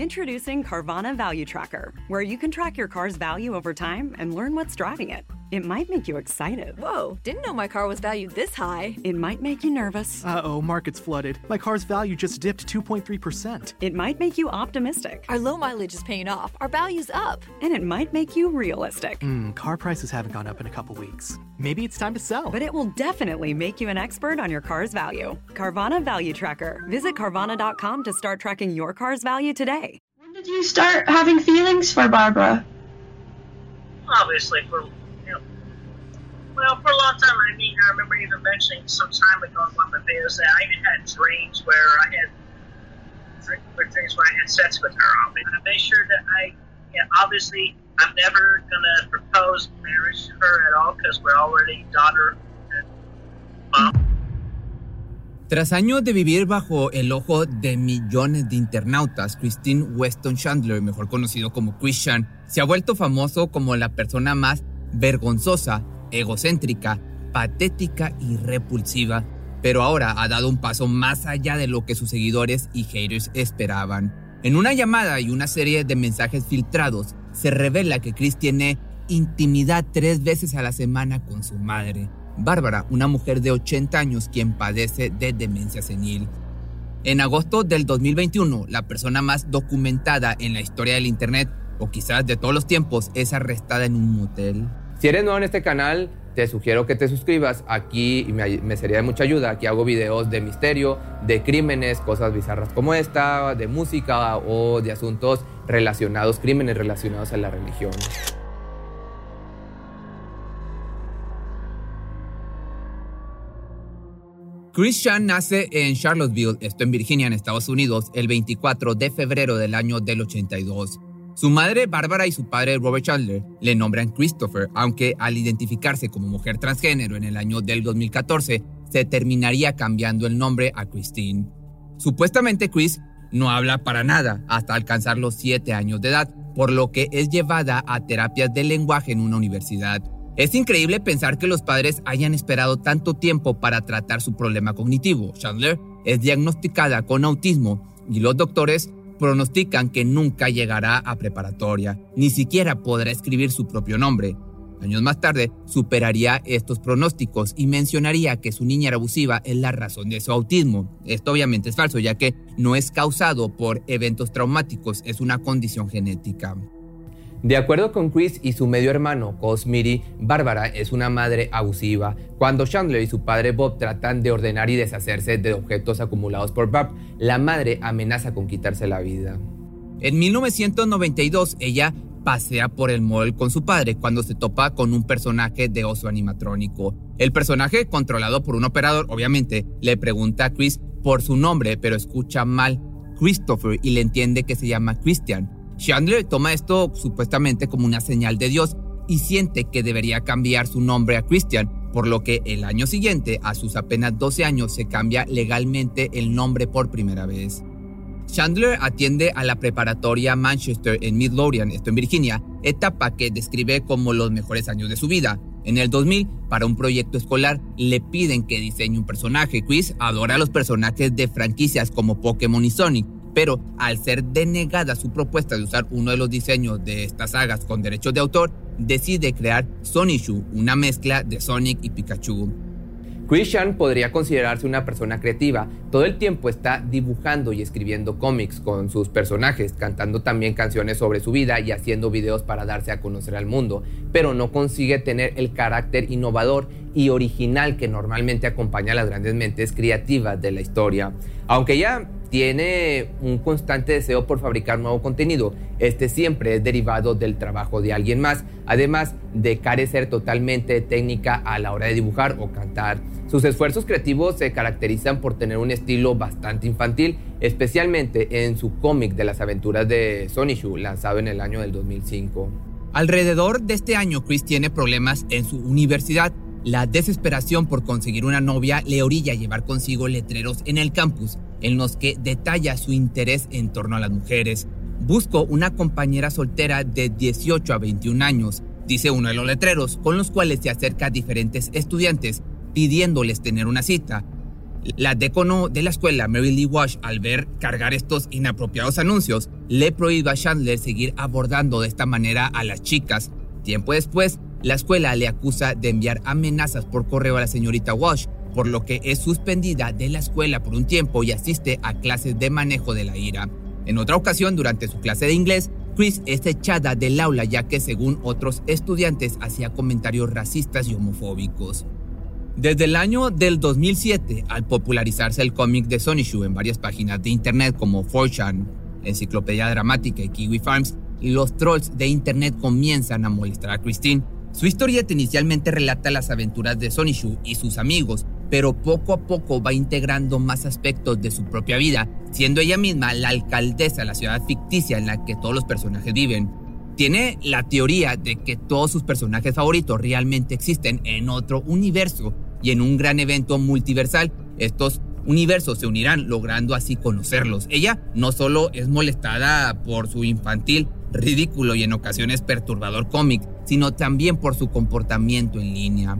Introducing Carvana Value Tracker, where you can track your car's value over time and learn what's driving it. It might make you excited. Whoa, didn't know my car was valued this high. It might make you nervous. Uh oh, market's flooded. My car's value just dipped 2.3%. It might make you optimistic. Our low mileage is paying off. Our value's up. And it might make you realistic. Hmm, car prices haven't gone up in a couple weeks. Maybe it's time to sell. But it will definitely make you an expert on your car's value. Carvana Value Tracker. Visit Carvana.com to start tracking your car's value today. When did you start having feelings for Barbara? Obviously, for you know, well, for a long time. I mean, I remember even mentioning some time ago in one of my videos that I even had dreams where I had dreams where I had sex with her. And I made sure that I, yeah, obviously, I'm never gonna propose marriage to her at all because we're already daughter. Tras años de vivir bajo el ojo de millones de internautas, Christine Weston Chandler, mejor conocido como Christian, se ha vuelto famoso como la persona más vergonzosa, egocéntrica, patética y repulsiva, pero ahora ha dado un paso más allá de lo que sus seguidores y haters esperaban. En una llamada y una serie de mensajes filtrados, se revela que Chris tiene intimidad tres veces a la semana con su madre. Bárbara, una mujer de 80 años quien padece de demencia senil. En agosto del 2021, la persona más documentada en la historia del Internet, o quizás de todos los tiempos, es arrestada en un motel. Si eres nuevo en este canal, te sugiero que te suscribas. Aquí me, me sería de mucha ayuda. Aquí hago videos de misterio, de crímenes, cosas bizarras como esta, de música o de asuntos relacionados, crímenes relacionados a la religión. Christian nace en Charlottesville, esto en Virginia, en Estados Unidos, el 24 de febrero del año del 82. Su madre, Bárbara, y su padre, Robert Chandler, le nombran Christopher, aunque al identificarse como mujer transgénero en el año del 2014, se terminaría cambiando el nombre a Christine. Supuestamente Chris no habla para nada hasta alcanzar los 7 años de edad, por lo que es llevada a terapias de lenguaje en una universidad. Es increíble pensar que los padres hayan esperado tanto tiempo para tratar su problema cognitivo. Chandler es diagnosticada con autismo y los doctores pronostican que nunca llegará a preparatoria, ni siquiera podrá escribir su propio nombre. Años más tarde, superaría estos pronósticos y mencionaría que su niña era abusiva es la razón de su autismo. Esto obviamente es falso, ya que no es causado por eventos traumáticos, es una condición genética. De acuerdo con Chris y su medio hermano, Cosmiri, Bárbara es una madre abusiva. Cuando Chandler y su padre Bob tratan de ordenar y deshacerse de objetos acumulados por Bob, la madre amenaza con quitarse la vida. En 1992, ella pasea por el mall con su padre cuando se topa con un personaje de oso animatrónico. El personaje, controlado por un operador, obviamente, le pregunta a Chris por su nombre, pero escucha mal Christopher y le entiende que se llama Christian. Chandler toma esto supuestamente como una señal de Dios y siente que debería cambiar su nombre a Christian, por lo que el año siguiente, a sus apenas 12 años, se cambia legalmente el nombre por primera vez. Chandler atiende a la preparatoria Manchester en Midlothian, esto en Virginia, etapa que describe como los mejores años de su vida. En el 2000, para un proyecto escolar, le piden que diseñe un personaje. Chris adora los personajes de franquicias como Pokémon y Sonic, pero al ser denegada su propuesta de usar uno de los diseños de estas sagas con derechos de autor, decide crear Sonishu, una mezcla de Sonic y Pikachu. Christian podría considerarse una persona creativa. Todo el tiempo está dibujando y escribiendo cómics con sus personajes, cantando también canciones sobre su vida y haciendo videos para darse a conocer al mundo, pero no consigue tener el carácter innovador y original que normalmente acompaña a las grandes mentes creativas de la historia. Aunque ya tiene un constante deseo por fabricar nuevo contenido. Este siempre es derivado del trabajo de alguien más, además de carecer totalmente de técnica a la hora de dibujar o cantar. Sus esfuerzos creativos se caracterizan por tener un estilo bastante infantil, especialmente en su cómic de las aventuras de Sonishu, lanzado en el año del 2005. Alrededor de este año, Chris tiene problemas en su universidad. La desesperación por conseguir una novia le orilla a llevar consigo letreros en el campus en los que detalla su interés en torno a las mujeres. Busco una compañera soltera de 18 a 21 años, dice uno de los letreros, con los cuales se acerca a diferentes estudiantes pidiéndoles tener una cita. La decono de la escuela, Mary Lee Walsh, al ver cargar estos inapropiados anuncios, le prohíbe a Chandler seguir abordando de esta manera a las chicas. Tiempo después, la escuela le acusa de enviar amenazas por correo a la señorita Walsh, por lo que es suspendida de la escuela por un tiempo y asiste a clases de manejo de la ira. En otra ocasión, durante su clase de inglés, Chris es echada del aula ya que según otros estudiantes hacía comentarios racistas y homofóbicos. Desde el año del 2007, al popularizarse el cómic de Sony Shoe en varias páginas de internet como 4chan, Enciclopedia Dramática y Kiwi Farms, los trolls de internet comienzan a molestar a Christine. Su historieta inicialmente relata las aventuras de Sony Shoe y sus amigos, pero poco a poco va integrando más aspectos de su propia vida, siendo ella misma la alcaldesa de la ciudad ficticia en la que todos los personajes viven. Tiene la teoría de que todos sus personajes favoritos realmente existen en otro universo y en un gran evento multiversal. Estos universos se unirán logrando así conocerlos. Ella no solo es molestada por su infantil, ridículo y en ocasiones perturbador cómic, sino también por su comportamiento en línea.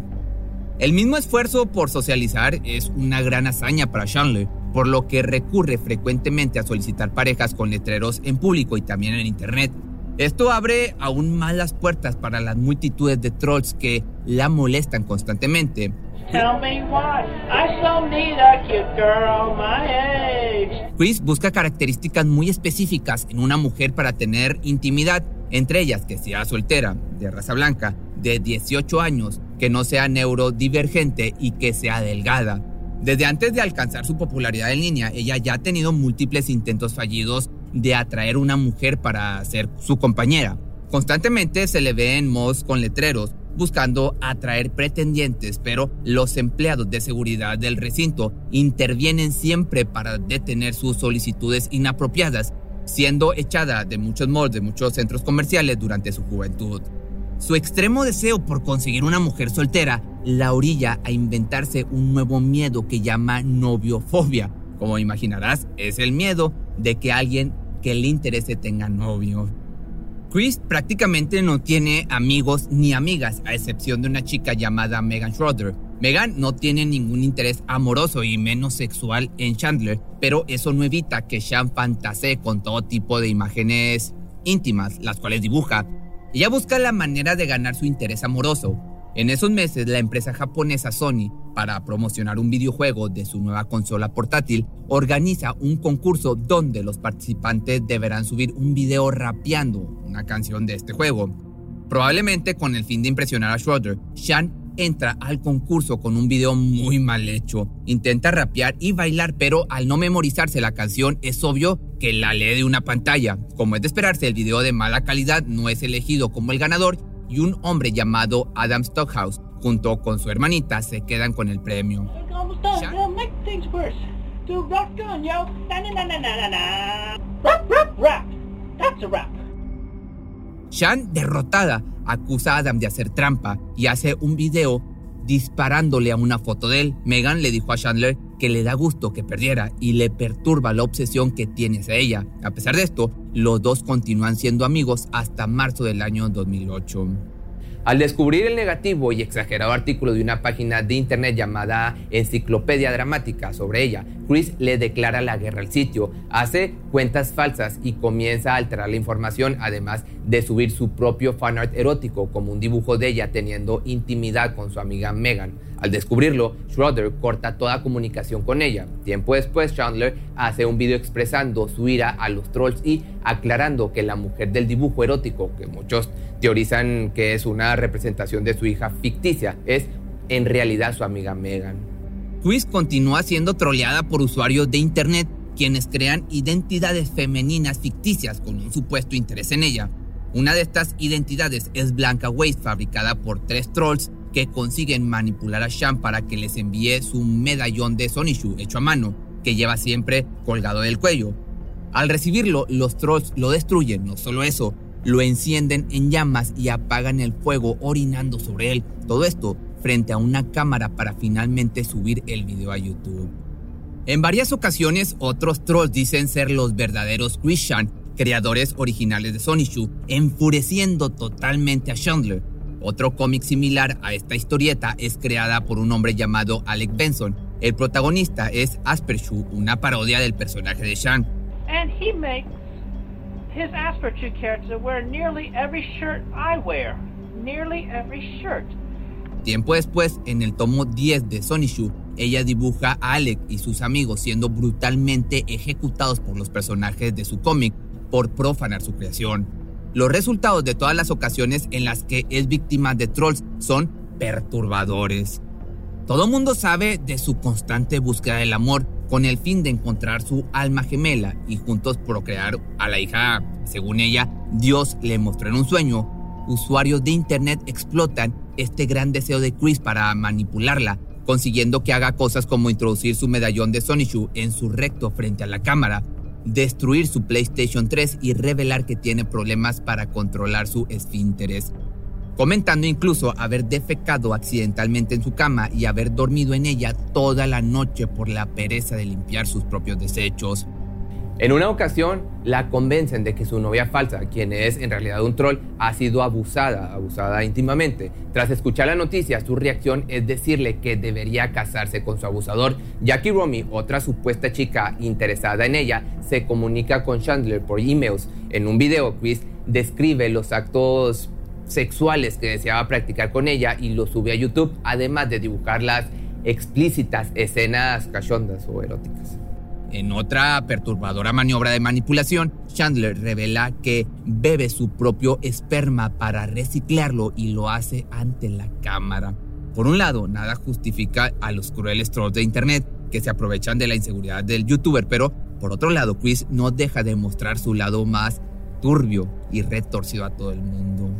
El mismo esfuerzo por socializar es una gran hazaña para Chandler, por lo que recurre frecuentemente a solicitar parejas con letreros en público y también en internet. Esto abre aún más las puertas para las multitudes de trolls que la molestan constantemente. Chris busca características muy específicas en una mujer para tener intimidad, entre ellas que sea soltera, de raza blanca, de 18 años, que no sea neurodivergente y que sea delgada. Desde antes de alcanzar su popularidad en línea, ella ya ha tenido múltiples intentos fallidos de atraer una mujer para ser su compañera. Constantemente se le ve en con letreros buscando atraer pretendientes, pero los empleados de seguridad del recinto intervienen siempre para detener sus solicitudes inapropiadas, siendo echada de muchos malls, de muchos centros comerciales durante su juventud. Su extremo deseo por conseguir una mujer soltera la orilla a inventarse un nuevo miedo que llama noviofobia. Como imaginarás, es el miedo de que alguien que le interese tenga novio. Chris prácticamente no tiene amigos ni amigas, a excepción de una chica llamada Megan Schroeder. Megan no tiene ningún interés amoroso y menos sexual en Chandler, pero eso no evita que Sean fantasee con todo tipo de imágenes íntimas, las cuales dibuja, ella busca la manera de ganar su interés amoroso. En esos meses, la empresa japonesa Sony, para promocionar un videojuego de su nueva consola portátil, organiza un concurso donde los participantes deberán subir un video rapeando una canción de este juego. Probablemente con el fin de impresionar a Schroeder, Shan entra al concurso con un video muy mal hecho. Intenta rapear y bailar, pero al no memorizarse la canción es obvio que la lee de una pantalla. Como es de esperarse, el video de mala calidad no es elegido como el ganador y un hombre llamado Adam Stockhouse, junto con su hermanita, se quedan con el premio. Shan, derrotada, acusa a Adam de hacer trampa y hace un video disparándole a una foto de él. Megan le dijo a Chandler que le da gusto que perdiera y le perturba la obsesión que tiene hacia ella. A pesar de esto, los dos continúan siendo amigos hasta marzo del año 2008. Al descubrir el negativo y exagerado artículo de una página de internet llamada Enciclopedia Dramática sobre ella, Chris le declara la guerra al sitio, hace cuentas falsas y comienza a alterar la información, además de subir su propio fanart erótico como un dibujo de ella teniendo intimidad con su amiga Megan. Al descubrirlo, Schroeder corta toda comunicación con ella. Tiempo después, Chandler hace un video expresando su ira a los trolls y aclarando que la mujer del dibujo erótico, que muchos teorizan que es una representación de su hija ficticia, es en realidad su amiga Megan. Chris continúa siendo troleada por usuarios de Internet quienes crean identidades femeninas ficticias con un supuesto interés en ella. Una de estas identidades es Blanca Waste, fabricada por tres trolls que consiguen manipular a Sham para que les envíe su medallón de Sonishu hecho a mano, que lleva siempre colgado del cuello. Al recibirlo, los trolls lo destruyen, no solo eso, lo encienden en llamas y apagan el fuego orinando sobre él. Todo esto frente a una cámara para finalmente subir el video a YouTube. En varias ocasiones, otros trolls dicen ser los verdaderos Christian, creadores originales de Sonishu, enfureciendo totalmente a Chandler. Otro cómic similar a esta historieta es creada por un hombre llamado Alec Benson, El protagonista es Aspershoe, una parodia del personaje de Shan. And he makes his Asperchu character wear nearly every shirt I wear. Nearly every shirt. Tiempo después, en el tomo 10 de Shoe, ella dibuja a Alec y sus amigos siendo brutalmente ejecutados por los personajes de su cómic por profanar su creación. Los resultados de todas las ocasiones en las que es víctima de trolls son perturbadores. Todo mundo sabe de su constante búsqueda del amor con el fin de encontrar su alma gemela y juntos procrear a la hija, según ella, Dios le mostró en un sueño. Usuarios de internet explotan este gran deseo de Chris para manipularla, consiguiendo que haga cosas como introducir su medallón de Sonichu en su recto frente a la cámara, destruir su PlayStation 3 y revelar que tiene problemas para controlar su esfínteres, comentando incluso haber defecado accidentalmente en su cama y haber dormido en ella toda la noche por la pereza de limpiar sus propios desechos. En una ocasión la convencen de que su novia falsa, quien es en realidad un troll, ha sido abusada, abusada íntimamente. Tras escuchar la noticia, su reacción es decirle que debería casarse con su abusador. Jackie Romy, otra supuesta chica interesada en ella, se comunica con Chandler por emails. En un video, Chris describe los actos sexuales que deseaba practicar con ella y los sube a YouTube, además de dibujar las explícitas escenas cachondas o eróticas. En otra perturbadora maniobra de manipulación, Chandler revela que bebe su propio esperma para reciclarlo y lo hace ante la cámara. Por un lado, nada justifica a los crueles trolls de internet que se aprovechan de la inseguridad del youtuber, pero por otro lado, Chris no deja de mostrar su lado más turbio y retorcido a todo el mundo.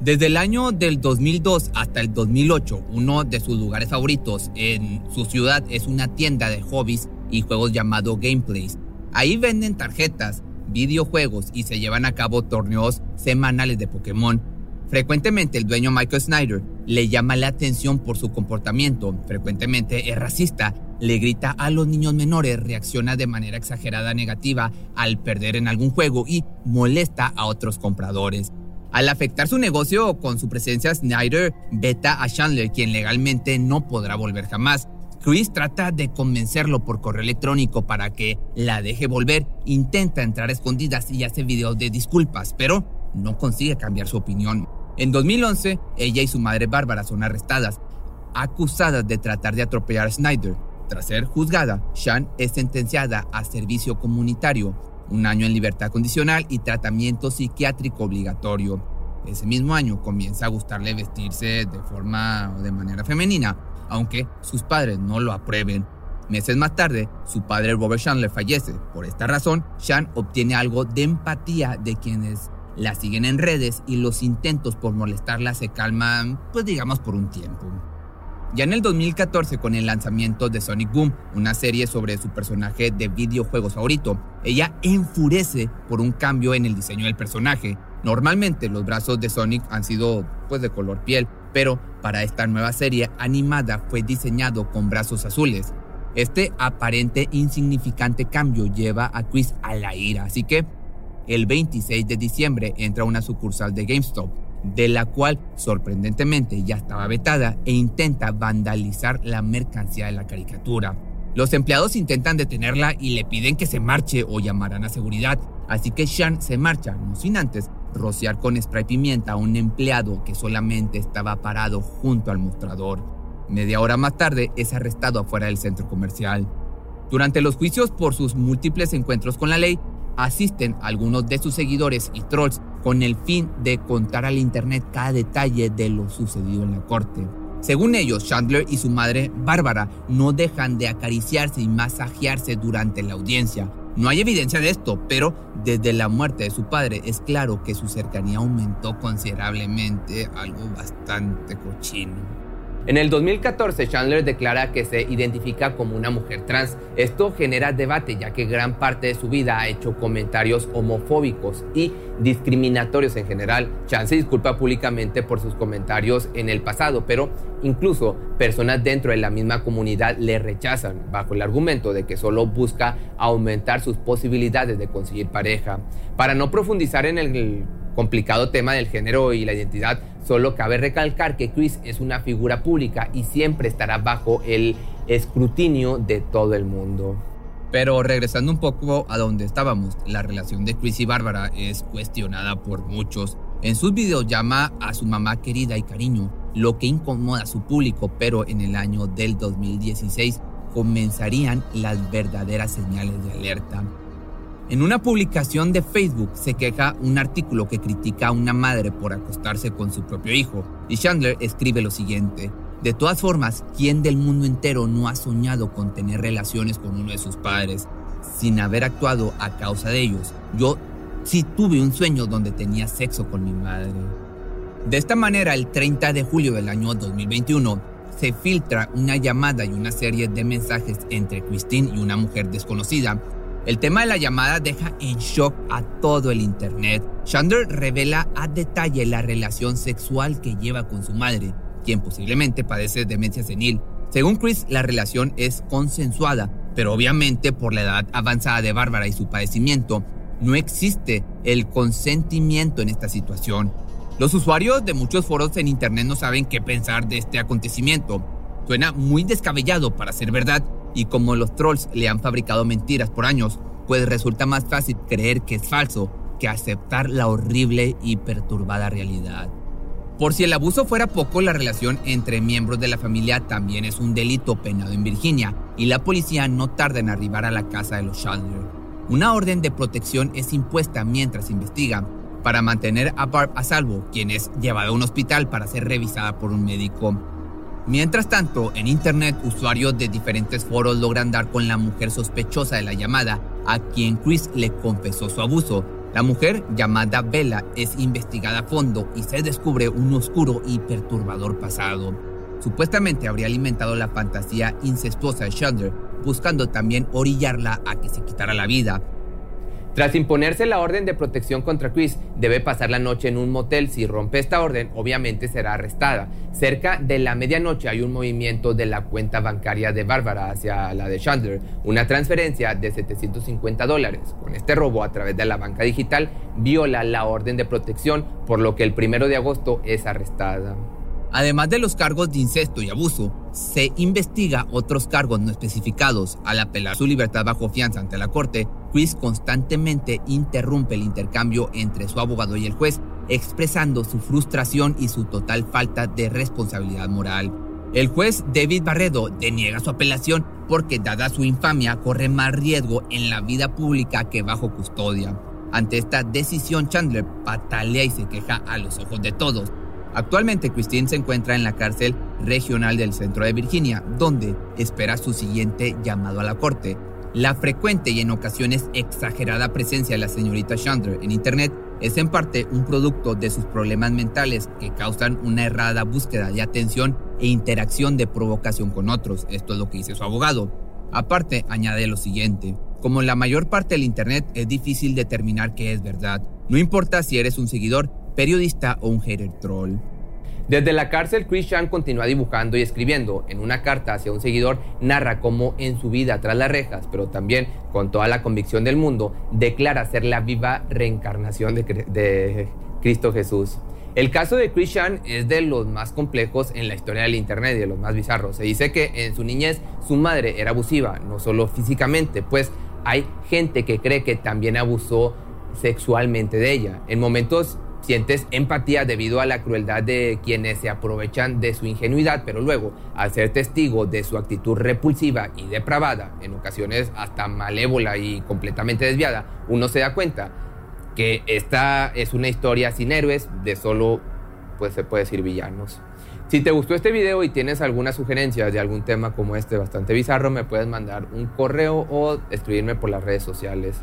Desde el año del 2002 hasta el 2008, uno de sus lugares favoritos en su ciudad es una tienda de hobbies y juegos llamado Gameplays. Ahí venden tarjetas, videojuegos y se llevan a cabo torneos semanales de Pokémon. Frecuentemente el dueño Michael Snyder le llama la atención por su comportamiento, frecuentemente es racista, le grita a los niños menores, reacciona de manera exagerada negativa al perder en algún juego y molesta a otros compradores. Al afectar su negocio con su presencia, Snyder veta a Chandler, quien legalmente no podrá volver jamás. Chris trata de convencerlo por correo electrónico para que la deje volver, intenta entrar a escondidas y hace videos de disculpas, pero no consigue cambiar su opinión. En 2011, ella y su madre Bárbara son arrestadas, acusadas de tratar de atropellar a Snyder. Tras ser juzgada, Shan es sentenciada a servicio comunitario, un año en libertad condicional y tratamiento psiquiátrico obligatorio. Ese mismo año comienza a gustarle vestirse de forma o de manera femenina, aunque sus padres no lo aprueben. Meses más tarde, su padre Robert Chandler fallece. Por esta razón, Shan obtiene algo de empatía de quienes la siguen en redes y los intentos por molestarla se calman, pues digamos, por un tiempo. Ya en el 2014, con el lanzamiento de Sonic Boom, una serie sobre su personaje de videojuegos favorito, ella enfurece por un cambio en el diseño del personaje. Normalmente los brazos de Sonic han sido pues de color piel, pero para esta nueva serie animada fue diseñado con brazos azules. Este aparente insignificante cambio lleva a Chris a la ira, así que el 26 de diciembre entra una sucursal de GameStop, de la cual sorprendentemente ya estaba vetada e intenta vandalizar la mercancía de la caricatura. Los empleados intentan detenerla y le piden que se marche o llamarán a seguridad, así que Sean se marcha, no sin antes rociar con spray pimienta a un empleado que solamente estaba parado junto al mostrador. Media hora más tarde es arrestado afuera del centro comercial. Durante los juicios por sus múltiples encuentros con la ley, asisten algunos de sus seguidores y trolls con el fin de contar al Internet cada detalle de lo sucedido en la corte. Según ellos, Chandler y su madre, Bárbara, no dejan de acariciarse y masajearse durante la audiencia, no hay evidencia de esto, pero desde la muerte de su padre es claro que su cercanía aumentó considerablemente, algo bastante cochino. En el 2014, Chandler declara que se identifica como una mujer trans. Esto genera debate ya que gran parte de su vida ha hecho comentarios homofóbicos y discriminatorios en general. Chan se disculpa públicamente por sus comentarios en el pasado, pero incluso personas dentro de la misma comunidad le rechazan bajo el argumento de que solo busca aumentar sus posibilidades de conseguir pareja. Para no profundizar en el complicado tema del género y la identidad, solo cabe recalcar que Chris es una figura pública y siempre estará bajo el escrutinio de todo el mundo. Pero regresando un poco a donde estábamos, la relación de Chris y Bárbara es cuestionada por muchos. En sus videos llama a su mamá querida y cariño, lo que incomoda a su público, pero en el año del 2016 comenzarían las verdaderas señales de alerta. En una publicación de Facebook se queja un artículo que critica a una madre por acostarse con su propio hijo, y Chandler escribe lo siguiente. De todas formas, ¿quién del mundo entero no ha soñado con tener relaciones con uno de sus padres sin haber actuado a causa de ellos? Yo sí tuve un sueño donde tenía sexo con mi madre. De esta manera, el 30 de julio del año 2021, se filtra una llamada y una serie de mensajes entre Christine y una mujer desconocida. El tema de la llamada deja en shock a todo el Internet. Chandler revela a detalle la relación sexual que lleva con su madre quien posiblemente padece demencia senil. Según Chris, la relación es consensuada, pero obviamente por la edad avanzada de Bárbara y su padecimiento, no existe el consentimiento en esta situación. Los usuarios de muchos foros en Internet no saben qué pensar de este acontecimiento. Suena muy descabellado para ser verdad y como los trolls le han fabricado mentiras por años, pues resulta más fácil creer que es falso que aceptar la horrible y perturbada realidad. Por si el abuso fuera poco, la relación entre miembros de la familia también es un delito penado en Virginia y la policía no tarda en arribar a la casa de los Chandler. Una orden de protección es impuesta mientras investigan para mantener a Barb a salvo, quien es llevada a un hospital para ser revisada por un médico. Mientras tanto, en internet, usuarios de diferentes foros logran dar con la mujer sospechosa de la llamada, a quien Chris le confesó su abuso, la mujer, llamada Bella, es investigada a fondo y se descubre un oscuro y perturbador pasado. Supuestamente habría alimentado la fantasía incestuosa de Chandler, buscando también orillarla a que se quitara la vida, tras imponerse la orden de protección contra Chris, debe pasar la noche en un motel. Si rompe esta orden, obviamente será arrestada. Cerca de la medianoche hay un movimiento de la cuenta bancaria de Bárbara hacia la de Chandler, una transferencia de 750 dólares. Con este robo a través de la banca digital, viola la orden de protección, por lo que el primero de agosto es arrestada. Además de los cargos de incesto y abuso, se investiga otros cargos no especificados. Al apelar su libertad bajo fianza ante la corte, Chris constantemente interrumpe el intercambio entre su abogado y el juez, expresando su frustración y su total falta de responsabilidad moral. El juez David Barredo deniega su apelación porque, dada su infamia, corre más riesgo en la vida pública que bajo custodia. Ante esta decisión, Chandler patalea y se queja a los ojos de todos, Actualmente Christine se encuentra en la cárcel regional del centro de Virginia, donde espera su siguiente llamado a la corte. La frecuente y en ocasiones exagerada presencia de la señorita Chandler en Internet es en parte un producto de sus problemas mentales que causan una errada búsqueda de atención e interacción de provocación con otros. Esto es lo que dice su abogado. Aparte, añade lo siguiente. Como la mayor parte del Internet es difícil determinar qué es verdad. No importa si eres un seguidor, periodista o un hater troll. Desde la cárcel, Christian continúa dibujando y escribiendo. En una carta hacia un seguidor, narra cómo en su vida tras las rejas, pero también con toda la convicción del mundo, declara ser la viva reencarnación de, de Cristo Jesús. El caso de Christian es de los más complejos en la historia del Internet y de los más bizarros. Se dice que en su niñez su madre era abusiva, no solo físicamente, pues hay gente que cree que también abusó sexualmente de ella. En momentos Sientes empatía debido a la crueldad de quienes se aprovechan de su ingenuidad, pero luego, al ser testigo de su actitud repulsiva y depravada, en ocasiones hasta malévola y completamente desviada, uno se da cuenta que esta es una historia sin héroes, de solo, pues se puede decir, villanos. Si te gustó este video y tienes alguna sugerencia de algún tema como este bastante bizarro, me puedes mandar un correo o escribirme por las redes sociales.